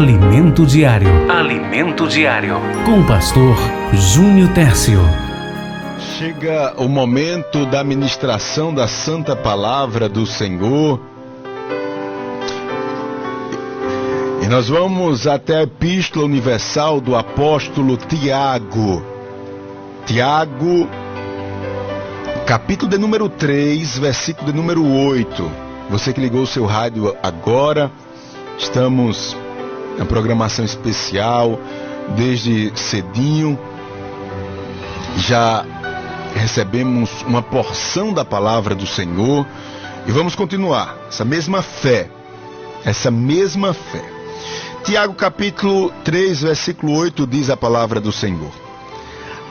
Alimento Diário. Alimento Diário. Com o pastor Júnior Tércio. Chega o momento da ministração da Santa Palavra do Senhor. E nós vamos até a Epístola Universal do Apóstolo Tiago. Tiago, capítulo de número 3, versículo de número 8. Você que ligou o seu rádio agora, estamos na programação especial desde cedinho. Já recebemos uma porção da palavra do Senhor e vamos continuar essa mesma fé, essa mesma fé. Tiago capítulo 3, versículo 8 diz a palavra do Senhor: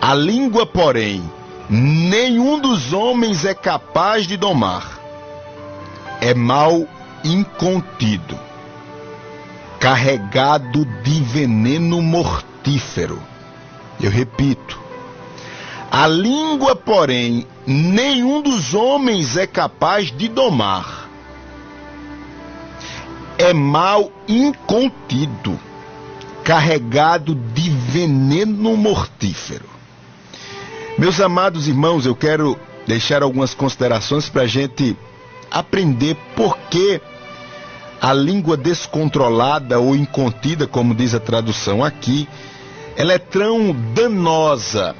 A língua, porém, nenhum dos homens é capaz de domar. É mal incontido, carregado de veneno mortífero. Eu repito, a língua, porém, nenhum dos homens é capaz de domar. É mal incontido, carregado de veneno mortífero. Meus amados irmãos, eu quero deixar algumas considerações para a gente aprender por que a língua descontrolada ou incontida, como diz a tradução aqui, ela é tão danosa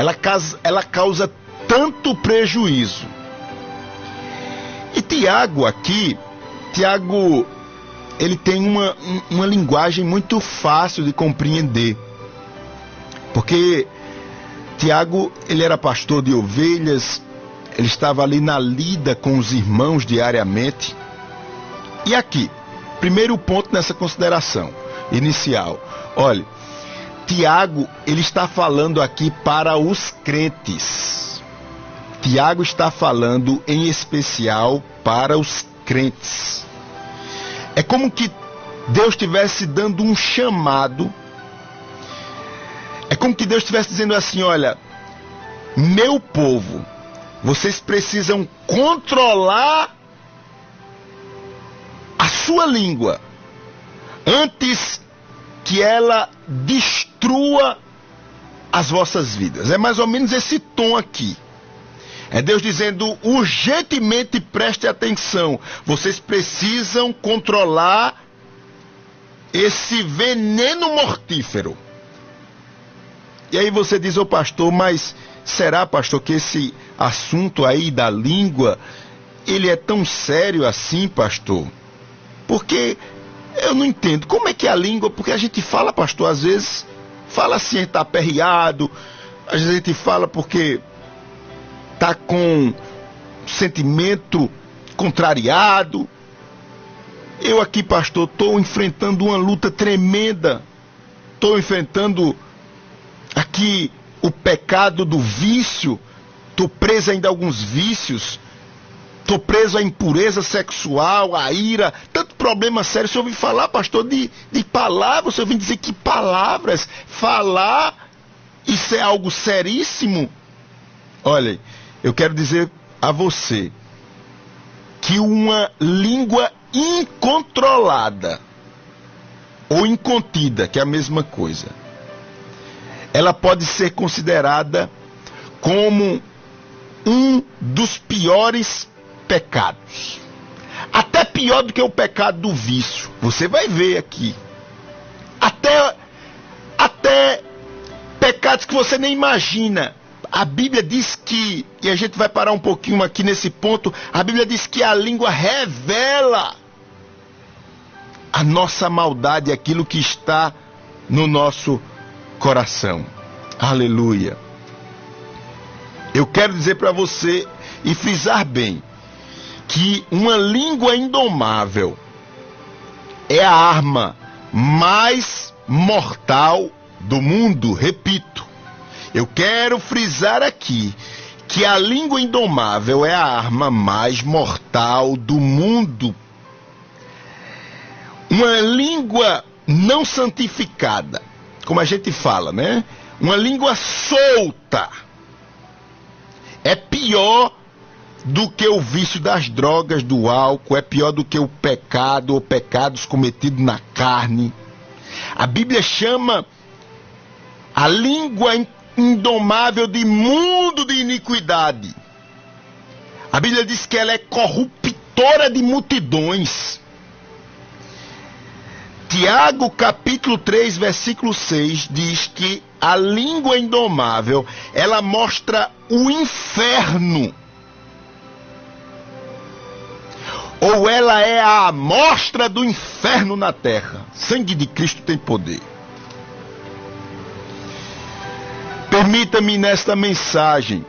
ela causa, ela causa tanto prejuízo. E Tiago aqui, Tiago, ele tem uma, uma linguagem muito fácil de compreender. Porque Tiago, ele era pastor de ovelhas, ele estava ali na lida com os irmãos diariamente. E aqui, primeiro ponto nessa consideração inicial. Olha, Tiago, ele está falando aqui para os crentes. Tiago está falando em especial para os crentes. É como que Deus estivesse dando um chamado. É como que Deus estivesse dizendo assim: olha, meu povo, vocês precisam controlar sua língua antes que ela destrua as vossas vidas. É mais ou menos esse tom aqui. É Deus dizendo urgentemente preste atenção. Vocês precisam controlar esse veneno mortífero. E aí você diz ao pastor, mas será, pastor, que esse assunto aí da língua, ele é tão sério assim, pastor? Porque eu não entendo. Como é que é a língua? Porque a gente fala, pastor, às vezes, fala assim, está aperreado, às vezes a gente fala porque está com sentimento contrariado. Eu aqui, pastor, estou enfrentando uma luta tremenda. Estou enfrentando aqui o pecado do vício. Estou preso ainda a alguns vícios. Estou preso à impureza sexual, à ira, tanto problema sério. Você ouviu falar, pastor, de, de palavras? Você ouviu dizer que palavras? Falar, isso é algo seríssimo? Olha, eu quero dizer a você que uma língua incontrolada ou incontida, que é a mesma coisa, ela pode ser considerada como um dos piores pecados. Até pior do que o pecado do vício. Você vai ver aqui. Até, até pecados que você nem imagina. A Bíblia diz que, e a gente vai parar um pouquinho aqui nesse ponto, a Bíblia diz que a língua revela a nossa maldade, aquilo que está no nosso coração. Aleluia. Eu quero dizer para você e frisar bem: que uma língua indomável é a arma mais mortal do mundo. Repito, eu quero frisar aqui que a língua indomável é a arma mais mortal do mundo. Uma língua não santificada, como a gente fala, né? Uma língua solta é pior do que o vício das drogas, do álcool, é pior do que o pecado ou pecados cometidos na carne. A Bíblia chama a língua indomável de mundo de iniquidade. A Bíblia diz que ela é corruptora de multidões. Tiago capítulo 3, versículo 6 diz que a língua indomável, ela mostra o inferno. Ou ela é a amostra do inferno na terra. Sangue de Cristo tem poder. Permita-me nesta mensagem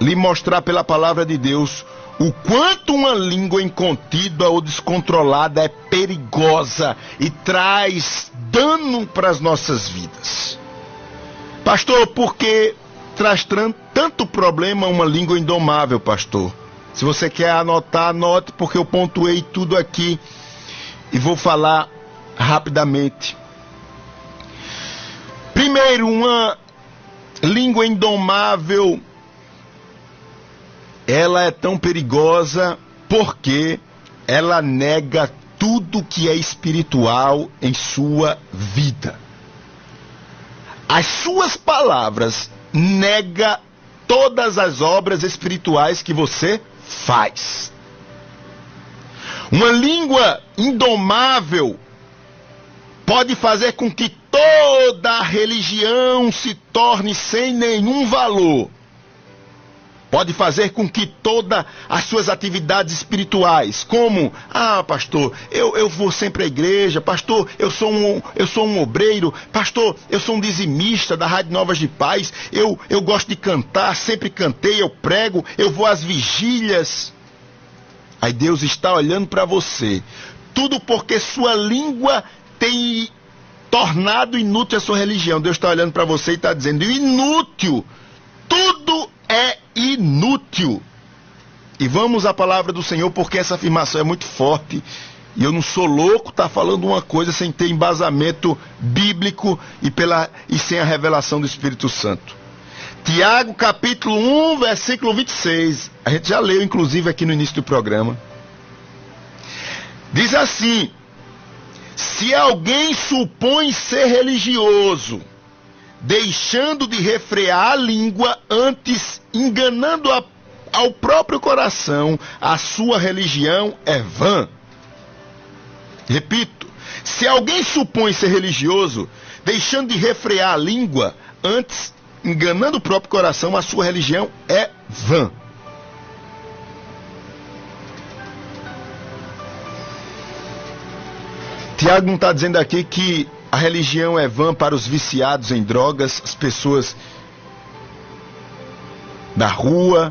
lhe mostrar pela palavra de Deus o quanto uma língua incontida ou descontrolada é perigosa e traz dano para as nossas vidas. Pastor, por que traz tanto problema uma língua indomável, pastor? Se você quer anotar, anote, porque eu pontuei tudo aqui e vou falar rapidamente. Primeiro, uma língua indomável ela é tão perigosa porque ela nega tudo que é espiritual em sua vida. As suas palavras nega todas as obras espirituais que você faz. Uma língua indomável pode fazer com que toda religião se torne sem nenhum valor pode fazer com que todas as suas atividades espirituais, como, ah, pastor, eu, eu vou sempre à igreja, pastor, eu sou, um, eu sou um obreiro, pastor, eu sou um dizimista da Rádio Novas de Paz, eu, eu gosto de cantar, sempre cantei, eu prego, eu vou às vigílias. Aí Deus está olhando para você, tudo porque sua língua tem tornado inútil a sua religião. Deus está olhando para você e está dizendo: inútil, tudo é inútil. E vamos à palavra do Senhor, porque essa afirmação é muito forte. E eu não sou louco estar tá falando uma coisa sem ter embasamento bíblico e, pela, e sem a revelação do Espírito Santo. Tiago capítulo 1, versículo 26. A gente já leu, inclusive, aqui no início do programa. Diz assim: Se alguém supõe ser religioso, deixando de refrear a língua, antes enganando a, ao próprio coração, a sua religião é vã. Repito, se alguém supõe ser religioso, deixando de refrear a língua, antes enganando o próprio coração, a sua religião é vã. Tiago não está dizendo aqui que a religião é vã para os viciados em drogas, as pessoas da rua.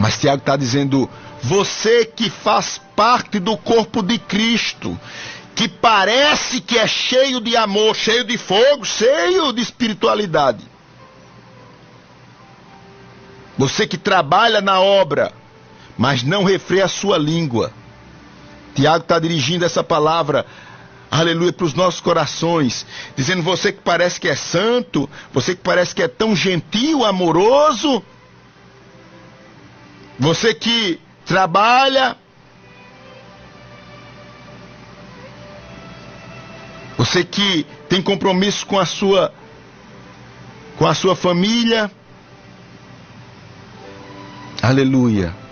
Mas Tiago está dizendo: você que faz parte do corpo de Cristo, que parece que é cheio de amor, cheio de fogo, cheio de espiritualidade. Você que trabalha na obra, mas não refreia a sua língua. Tiago está dirigindo essa palavra aleluia, para os nossos corações, dizendo: você que parece que é santo, você que parece que é tão gentil, amoroso, você que trabalha, você que tem compromisso com a sua com a sua família, aleluia.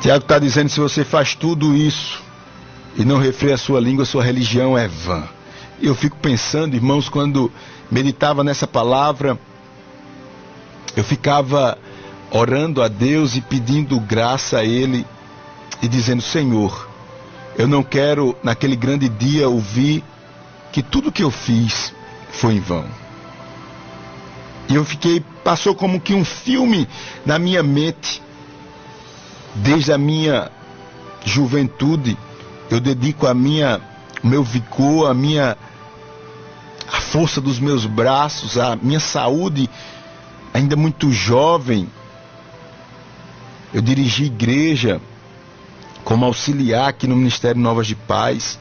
Tiago está dizendo: se você faz tudo isso e não refreia a sua língua, sua religião é vã. Eu fico pensando, irmãos, quando meditava nessa palavra, eu ficava orando a Deus e pedindo graça a Ele e dizendo: Senhor, eu não quero naquele grande dia ouvir que tudo que eu fiz foi em vão. E eu fiquei, passou como que um filme na minha mente Desde a minha juventude, eu dedico a minha, meu vigor, a minha a força dos meus braços, a minha saúde, ainda muito jovem. Eu dirigi igreja como auxiliar aqui no Ministério Novas de Paz.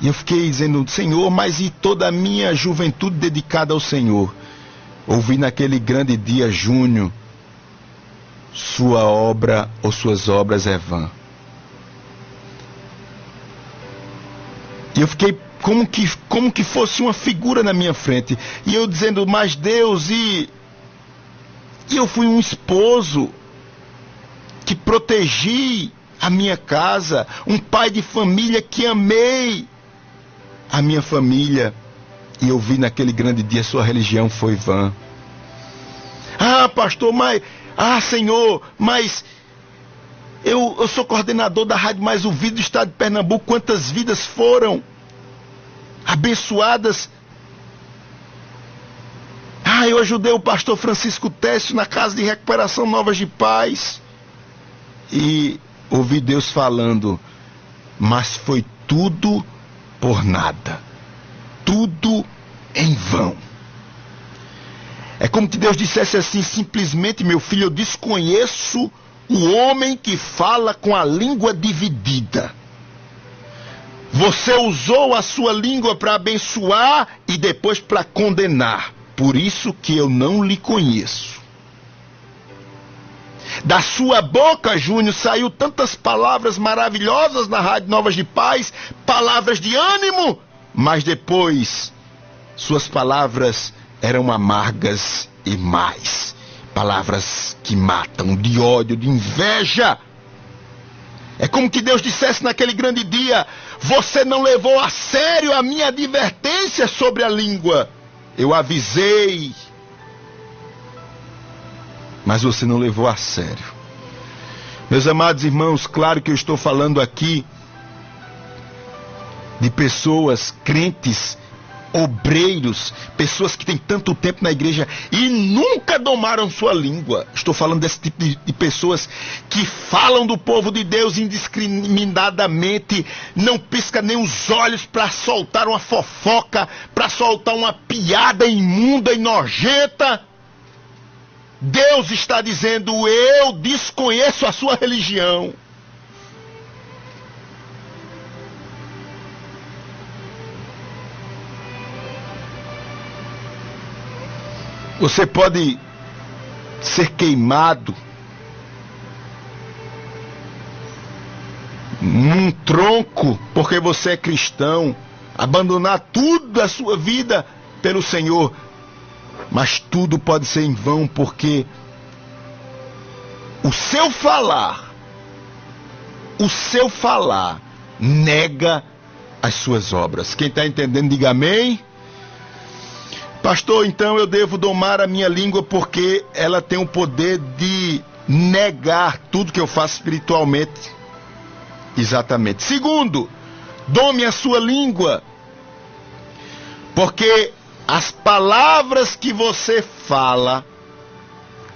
E eu fiquei dizendo, Senhor, mas e toda a minha juventude dedicada ao Senhor? Ouvi naquele grande dia, junho, sua obra ou suas obras é vã. E eu fiquei como que, como que fosse uma figura na minha frente. E eu dizendo, mas Deus, e. E eu fui um esposo que protegi a minha casa, um pai de família que amei a minha família. E eu vi naquele grande dia sua religião foi vã. Ah, pastor, mas. Ah, Senhor, mas. Eu, eu sou coordenador da Rádio Mais Ouvido do Estado de Pernambuco. Quantas vidas foram abençoadas? Ah, eu ajudei o pastor Francisco Técio na casa de recuperação Novas de Paz. E ouvi Deus falando, mas foi tudo por nada. Tudo em vão. É como que Deus dissesse assim, simplesmente, meu filho, eu desconheço o homem que fala com a língua dividida. Você usou a sua língua para abençoar e depois para condenar. Por isso que eu não lhe conheço. Da sua boca, Júnior, saiu tantas palavras maravilhosas na Rádio Novas de Paz, palavras de ânimo, mas depois suas palavras eram amargas e mais. Palavras que matam, de ódio, de inveja. É como que Deus dissesse naquele grande dia: Você não levou a sério a minha advertência sobre a língua. Eu avisei, mas você não levou a sério. Meus amados irmãos, claro que eu estou falando aqui de pessoas crentes, obreiros, pessoas que têm tanto tempo na igreja e nunca domaram sua língua. Estou falando desse tipo de, de pessoas que falam do povo de Deus indiscriminadamente, não pisca nem os olhos para soltar uma fofoca, para soltar uma piada imunda e nojenta. Deus está dizendo: Eu desconheço a sua religião. Você pode ser queimado num tronco porque você é cristão, abandonar tudo da sua vida pelo Senhor. Mas tudo pode ser em vão porque o seu falar, o seu falar nega as suas obras. Quem está entendendo, diga amém. Pastor, então eu devo domar a minha língua porque ela tem o poder de negar tudo que eu faço espiritualmente. Exatamente. Segundo, dome a sua língua, porque as palavras que você fala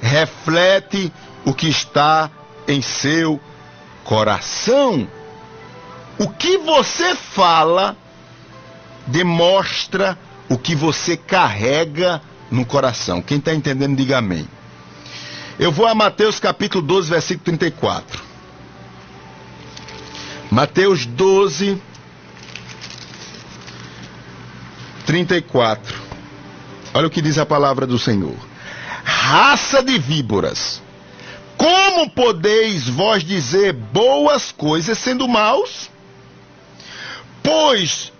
reflete o que está em seu coração. O que você fala demonstra o que você carrega no coração. Quem está entendendo, diga amém. Eu vou a Mateus capítulo 12, versículo 34. Mateus 12, 34. Olha o que diz a palavra do Senhor. Raça de víboras, como podeis vós dizer boas coisas sendo maus? Pois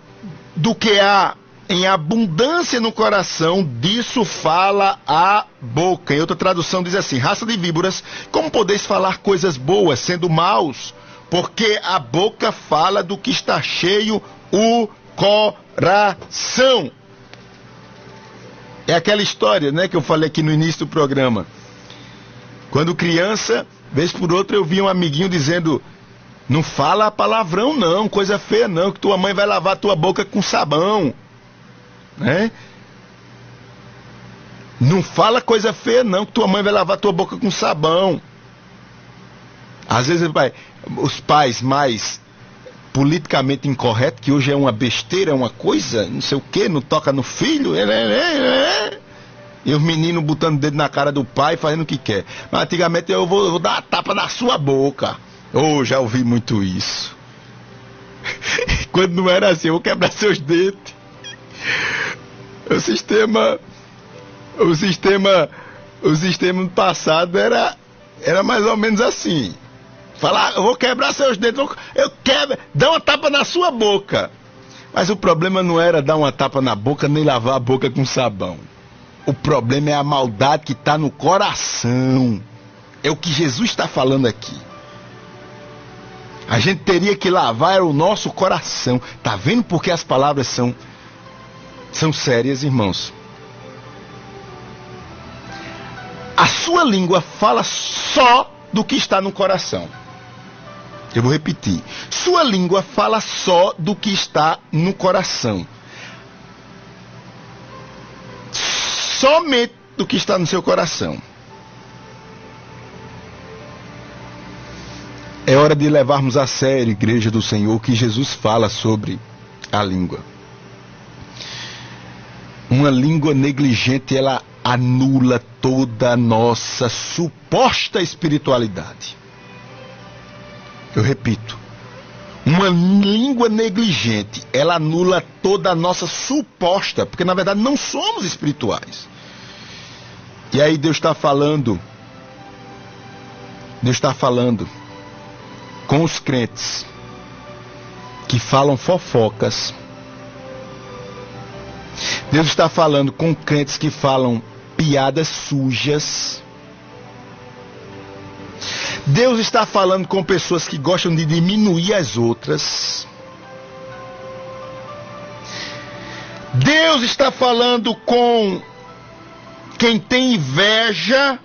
do que há em abundância no coração, disso fala a boca. Em outra tradução diz assim: raça de víboras, como podeis falar coisas boas sendo maus? Porque a boca fala do que está cheio o coração. É aquela história, né, que eu falei aqui no início do programa. Quando criança, vez por outra eu vi um amiguinho dizendo: "Não fala palavrão não, coisa feia não, que tua mãe vai lavar tua boca com sabão". Né? Não fala coisa feia não, que tua mãe vai lavar tua boca com sabão. Às vezes vai, os pais mais politicamente incorreto, que hoje é uma besteira, é uma coisa, não sei o que, não toca no filho. É, é, é, e os meninos botando o dedo na cara do pai, fazendo o que quer. Mas antigamente eu vou, vou dar uma tapa na sua boca. Oh, já ouvi muito isso. Quando não era assim, eu vou quebrar seus dentes. O sistema. O sistema. O sistema passado era, era mais ou menos assim. Falar, eu vou quebrar seus dedos, eu quebro, dá uma tapa na sua boca. Mas o problema não era dar uma tapa na boca nem lavar a boca com sabão. O problema é a maldade que está no coração. É o que Jesus está falando aqui. A gente teria que lavar o nosso coração. Tá vendo porque as palavras são são sérias, irmãos? A sua língua fala só do que está no coração. Eu vou repetir. Sua língua fala só do que está no coração. Somente do que está no seu coração. É hora de levarmos a sério, Igreja do Senhor, o que Jesus fala sobre a língua. Uma língua negligente, ela anula toda a nossa suposta espiritualidade. Eu repito, uma língua negligente, ela anula toda a nossa suposta, porque na verdade não somos espirituais. E aí Deus está falando, Deus está falando com os crentes que falam fofocas. Deus está falando com crentes que falam piadas sujas. Deus está falando com pessoas que gostam de diminuir as outras. Deus está falando com quem tem inveja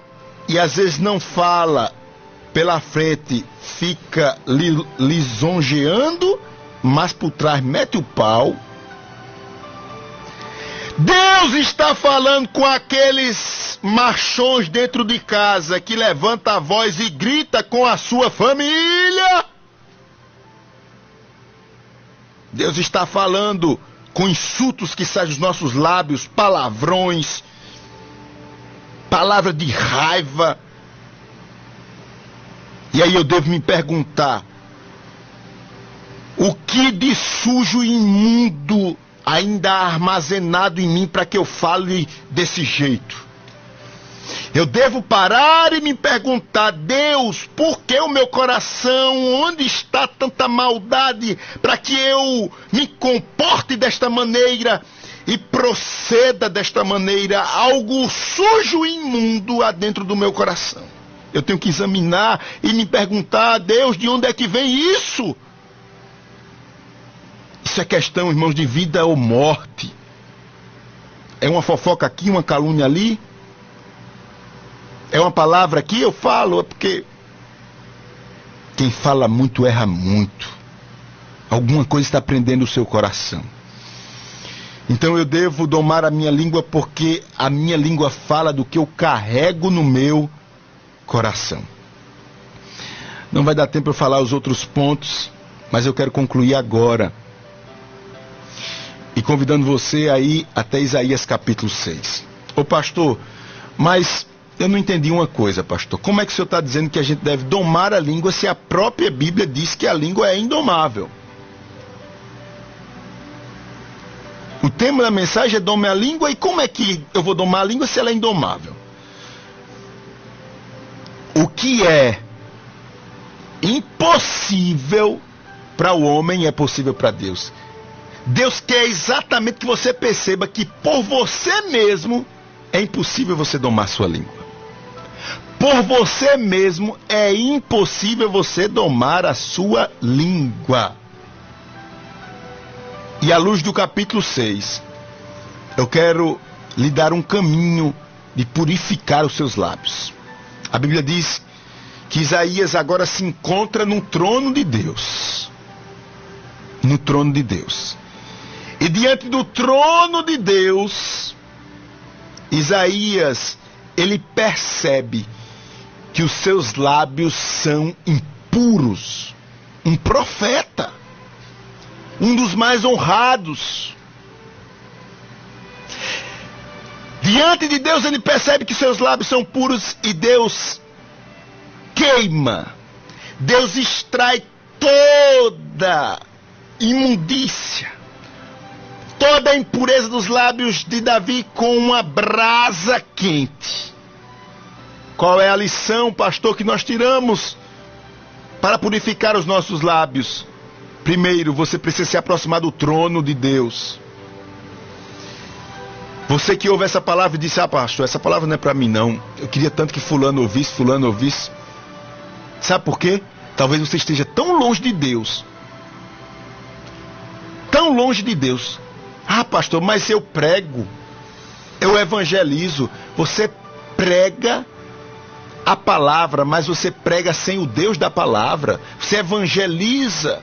e às vezes não fala pela frente, fica li, lisonjeando, mas por trás mete o pau. Deus está falando com aqueles machões dentro de casa que levanta a voz e grita com a sua família. Deus está falando com insultos que saem dos nossos lábios, palavrões, palavra de raiva. E aí eu devo me perguntar: o que de sujo e imundo ainda armazenado em mim para que eu fale desse jeito. Eu devo parar e me perguntar, Deus, por que o meu coração, onde está tanta maldade para que eu me comporte desta maneira e proceda desta maneira, algo sujo e imundo há dentro do meu coração? Eu tenho que examinar e me perguntar, Deus, de onde é que vem isso? Isso é questão, irmãos, de vida ou morte. É uma fofoca aqui, uma calúnia ali. É uma palavra aqui, eu falo, é porque quem fala muito erra muito. Alguma coisa está prendendo o seu coração. Então eu devo domar a minha língua porque a minha língua fala do que eu carrego no meu coração. Não vai dar tempo para falar os outros pontos, mas eu quero concluir agora e convidando você aí até Isaías capítulo 6. Ô pastor, mas eu não entendi uma coisa, pastor. Como é que o senhor está dizendo que a gente deve domar a língua se a própria Bíblia diz que a língua é indomável? O tema da mensagem é dome a língua e como é que eu vou domar a língua se ela é indomável? O que é impossível para o homem é possível para Deus. Deus quer exatamente que você perceba que por você mesmo é impossível você domar sua língua. Por você mesmo é impossível você domar a sua língua. E à luz do capítulo 6, eu quero lhe dar um caminho de purificar os seus lábios. A Bíblia diz que Isaías agora se encontra no trono de Deus. No trono de Deus. E diante do trono de Deus, Isaías, ele percebe que os seus lábios são impuros. Um profeta, um dos mais honrados. Diante de Deus, ele percebe que seus lábios são puros e Deus queima. Deus extrai toda imundícia toda a impureza dos lábios de Davi com uma brasa quente. Qual é a lição, pastor, que nós tiramos para purificar os nossos lábios? Primeiro, você precisa se aproximar do trono de Deus. Você que ouve essa palavra e disse: Ah, pastor, essa palavra não é para mim, não. Eu queria tanto que Fulano ouvisse, Fulano ouvisse. Sabe por quê? Talvez você esteja tão longe de Deus. Tão longe de Deus. Ah, pastor, mas eu prego. Eu evangelizo. Você prega a palavra, mas você prega sem o Deus da palavra. Você evangeliza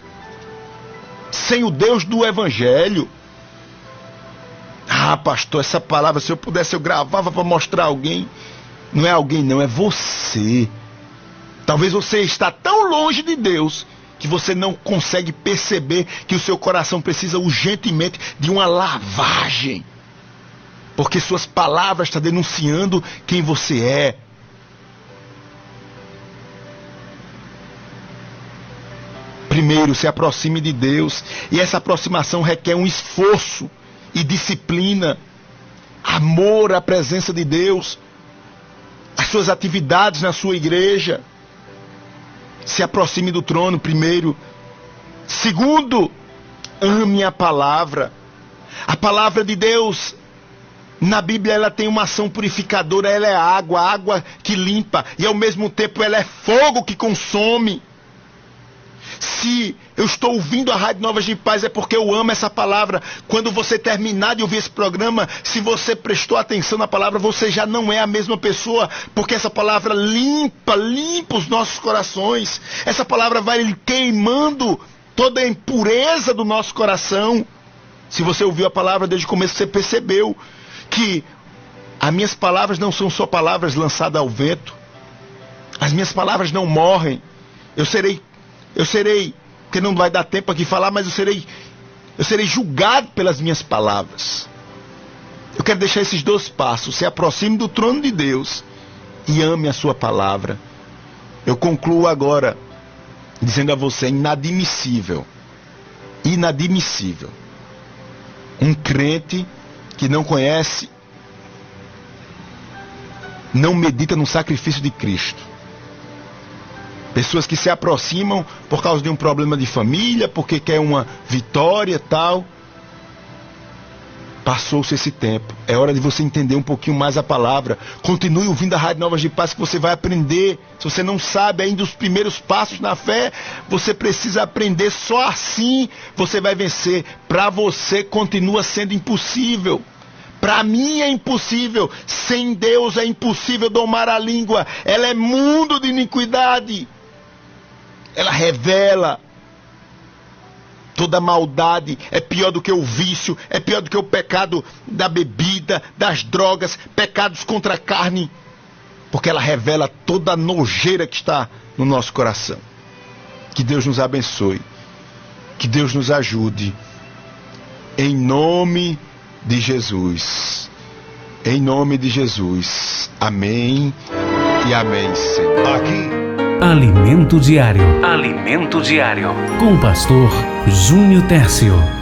sem o Deus do evangelho. Ah, pastor, essa palavra, se eu pudesse, eu gravava para mostrar a alguém. Não é alguém, não, é você. Talvez você está tão longe de Deus que você não consegue perceber que o seu coração precisa urgentemente de uma lavagem. Porque suas palavras estão denunciando quem você é. Primeiro, se aproxime de Deus. E essa aproximação requer um esforço e disciplina, amor à presença de Deus, as suas atividades na sua igreja. Se aproxime do trono, primeiro. Segundo, ame a palavra. A palavra de Deus na Bíblia ela tem uma ação purificadora, ela é água, água que limpa, e ao mesmo tempo ela é fogo que consome. Se eu estou ouvindo a Rádio Novas de Paz é porque eu amo essa palavra. Quando você terminar de ouvir esse programa, se você prestou atenção na palavra, você já não é a mesma pessoa, porque essa palavra limpa, limpa os nossos corações. Essa palavra vai queimando toda a impureza do nosso coração. Se você ouviu a palavra desde o começo, você percebeu que as minhas palavras não são só palavras lançadas ao vento. As minhas palavras não morrem. Eu serei eu serei, porque não vai dar tempo aqui falar, mas eu serei, eu serei julgado pelas minhas palavras. Eu quero deixar esses dois passos. Se aproxime do trono de Deus e ame a sua palavra. Eu concluo agora dizendo a você: é inadmissível, inadmissível, um crente que não conhece, não medita no sacrifício de Cristo Pessoas que se aproximam por causa de um problema de família, porque quer uma vitória tal. Passou-se esse tempo. É hora de você entender um pouquinho mais a palavra. Continue ouvindo a Rádio Novas de Paz que você vai aprender. Se você não sabe ainda os primeiros passos na fé, você precisa aprender. Só assim você vai vencer. Para você continua sendo impossível. Para mim é impossível. Sem Deus é impossível domar a língua. Ela é mundo de iniquidade ela revela toda maldade, é pior do que o vício, é pior do que o pecado da bebida, das drogas, pecados contra a carne, porque ela revela toda a nojeira que está no nosso coração. Que Deus nos abençoe, que Deus nos ajude, em nome de Jesus. Em nome de Jesus. Amém e amém, Senhor. Aqui Alimento Diário. Alimento Diário. Com o pastor Júnior Tércio.